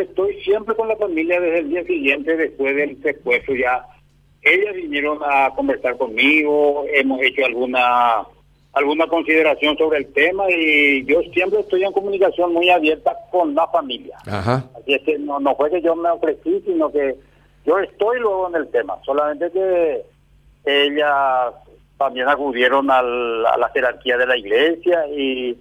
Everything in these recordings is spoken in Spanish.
yo estoy siempre con la familia desde el día siguiente, después del secuestro ya. Ellas vinieron a conversar conmigo, hemos hecho alguna alguna consideración sobre el tema y yo siempre estoy en comunicación muy abierta con la familia. Así es que no, no fue que yo me ofrecí, sino que yo estoy luego en el tema, solamente que ellas también acudieron a la jerarquía de la iglesia y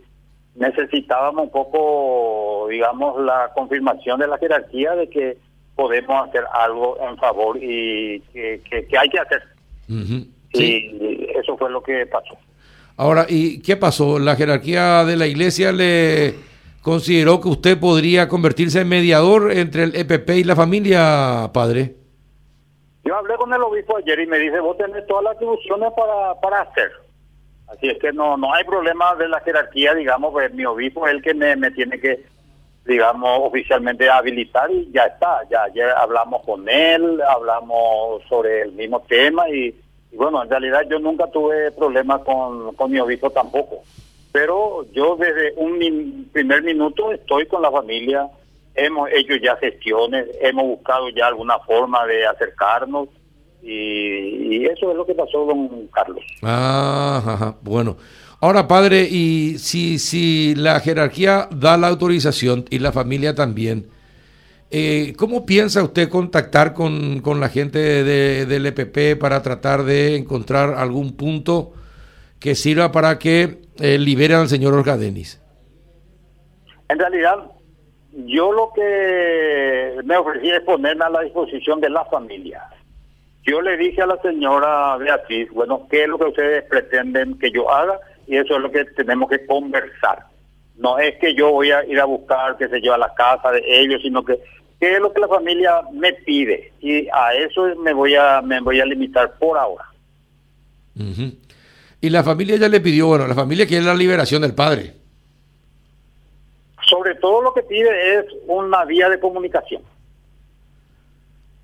necesitábamos un poco, digamos, la confirmación de la jerarquía de que podemos hacer algo en favor y que, hay que hacer. Y eso fue lo que pasó. Ahora, ¿y qué pasó? ¿La jerarquía de la iglesia le consideró que usted podría convertirse en mediador entre el EPP y la familia, padre? Yo hablé con el obispo ayer y me dice, vos tenés todas las atribuciones para, para hacer. Así es que no no hay problema de la jerarquía, digamos, pues mi obispo es el que me, tiene que, digamos, oficialmente habilitar y ya está. Ya ayer hablamos con él, hablamos sobre el mismo tema y, bueno, en realidad yo nunca tuve problemas con, con mi obispo tampoco. Pero yo desde un primer minuto estoy con la familia, hemos hecho ya gestiones, hemos buscado ya alguna forma de acercarnos y, eso es lo que pasó, don Carlos. Ah, bueno. Ahora, padre, y si, si la jerarquía da la autorización y la familia también, eh, ¿cómo piensa usted contactar con, con la gente de, del EPP para tratar de encontrar algún punto que sirva para que eh, liberen al señor Orgadenis? En realidad, yo lo que me ofrecí es ponerme a la disposición de la familia. Yo le dije a la señora Beatriz, bueno, ¿qué es lo que ustedes pretenden que yo haga? Y eso es lo que tenemos que conversar. No es que yo voy a ir a buscar, que se lleva a la casa de ellos, sino que qué es lo que la familia me pide. Y a eso me voy a, me voy a limitar por ahora. Y la familia ya le pidió, bueno, la familia quiere la liberación del padre. Sobre todo lo que pide es una vía de comunicación.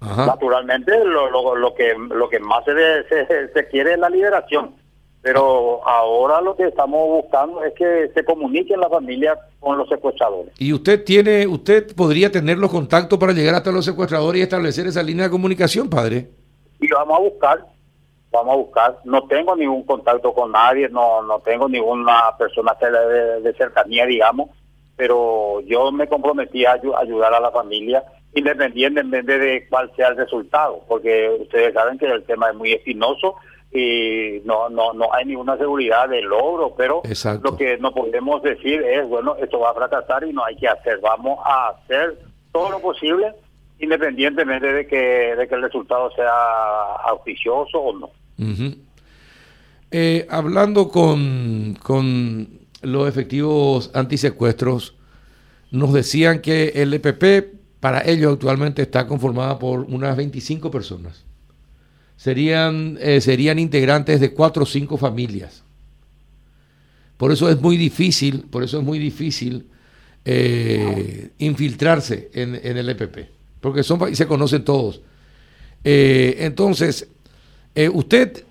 Naturalmente, lo, lo, que lo que más se, se, quiere es la liberación. Pero ahora lo que estamos buscando es que se comuniquen la familia con los secuestradores. ¿Y usted tiene, usted podría tener los contactos para llegar hasta los secuestradores y establecer esa línea de comunicación, padre? Y vamos a buscar, vamos a buscar. No tengo ningún contacto con nadie, no, no tengo ninguna persona de, de cercanía, digamos, pero yo me comprometí a ayudar a la familia independientemente de cuál sea el resultado, porque ustedes saben que el tema es muy espinoso y no no no hay ninguna seguridad de logro, pero lo que no podemos decir es, bueno, esto va a fracasar y no hay que hacer, vamos a hacer todo lo posible independientemente de que, de que el resultado sea auspicioso o no. Eh, hablando con, con los efectivos antisecuestros, nos decían que el EPP para ello actualmente está conformada por unas 25 personas. Serían, eh, serían integrantes de cuatro o cinco familias. Por eso es muy difícil, por eso es muy difícil eh, infiltrarse en, el EPP, porque son y se conocen todos. Eh, entonces, usted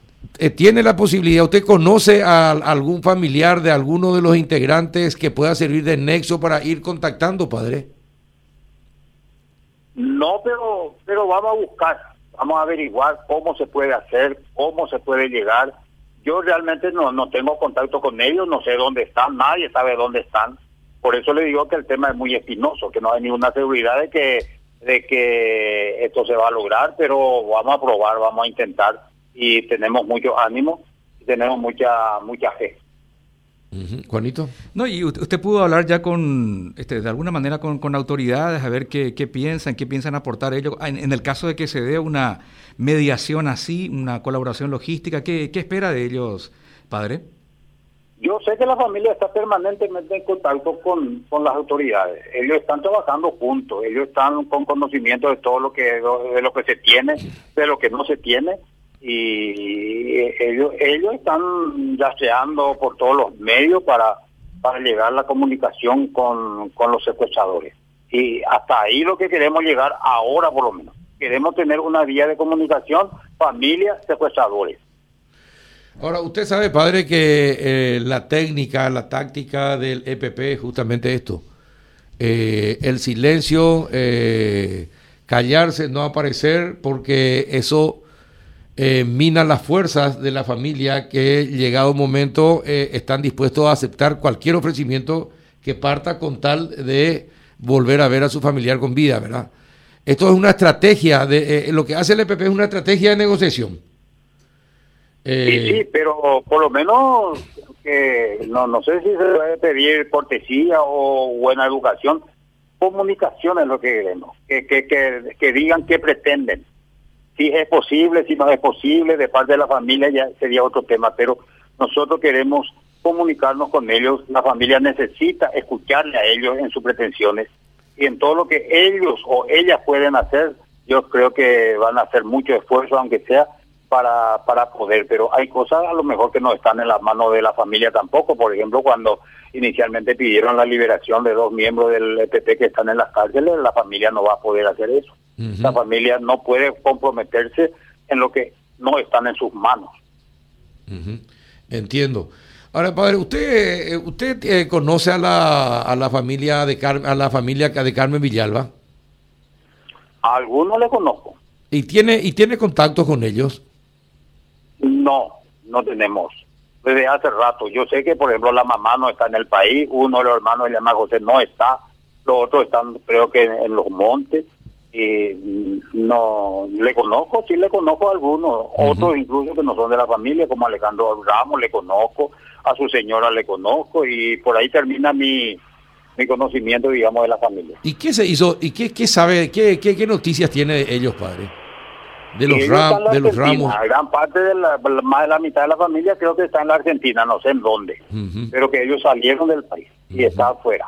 tiene la posibilidad, usted conoce a, algún familiar de alguno de los integrantes que pueda servir de nexo para ir contactando, padre. No, pero, pero vamos a buscar, vamos a averiguar cómo se puede hacer, cómo se puede llegar. Yo realmente no, no tengo contacto con ellos, no sé dónde están, nadie sabe dónde están. Por eso le digo que el tema es muy espinoso, que no hay ninguna seguridad de que, de que esto se va a lograr, pero vamos a probar, vamos a intentar y tenemos mucho ánimo y tenemos mucha, mucha fe. Juanito. No, y usted pudo hablar ya con, este, de alguna manera con, autoridades, a ver qué, piensan, qué piensan aportar ellos. En, el caso de que se dé una mediación así, una colaboración logística, ¿qué, espera de ellos, padre? Yo sé que la familia está permanentemente en contacto con, con las autoridades. Ellos están trabajando juntos, ellos están con conocimiento de todo lo que de lo que se tiene, de lo que no se tiene y ellos ellos están yaceando por todos los medios para para llegar la comunicación con, con los secuestradores. Y hasta ahí lo que queremos llegar ahora por lo menos. Queremos tener una vía de comunicación familia secuestradores. Ahora, usted sabe, padre, que eh, la técnica, la táctica del EPP es justamente esto. eh, el silencio, eh, callarse, no aparecer, porque eso eh, mina las fuerzas de la familia que llegado un momento están dispuestos a aceptar cualquier ofrecimiento que parta con tal de volver a ver a su familiar con vida, ¿verdad? Esto es una estrategia, de lo que hace el EPP es una estrategia de negociación. sí, sí, pero por lo menos que no, no sé si se debe pedir cortesía o buena educación, comunicación es lo que queremos, que, que, que, digan qué pretenden. Si es posible, si no es posible, de parte de la familia ya sería otro tema, pero nosotros queremos comunicarnos con ellos, la familia necesita escucharle a ellos en sus pretensiones y en todo lo que ellos o ellas pueden hacer, yo creo que van a hacer mucho esfuerzo, aunque sea para, para poder, pero hay cosas a lo mejor que no están en las manos de la familia tampoco. Por ejemplo, cuando inicialmente pidieron la liberación de dos miembros del EPP que están en las cárceles, la familia no va a poder hacer eso. La familia no puede comprometerse en lo que no están en sus manos. Entiendo. Ahora, padre, usted eh, usted eh, conoce a la, a la familia de a la familia de Carmen Villalba. A algunos le conozco. ¿Y tiene y tiene contacto con ellos? No, no tenemos. Desde hace rato. Yo sé que, por ejemplo, la mamá no está en el país, uno de los hermanos, el hermano José, no está, los otros están, creo que, en, los montes. Y no le conozco, sí le conozco a algunos, otros incluso que no son de la familia, como Alejandro Ramos, le conozco, a su señora le conozco, y por ahí termina mi, mi conocimiento, digamos, de la familia. ¿Y qué se hizo? ¿Y qué, qué sabe, qué, qué, qué noticias tiene de ellos, padre? de los, de los ramos. Gran parte de la, más de la mitad de la familia creo que está en la Argentina, no sé en dónde, pero que ellos salieron del país y está afuera.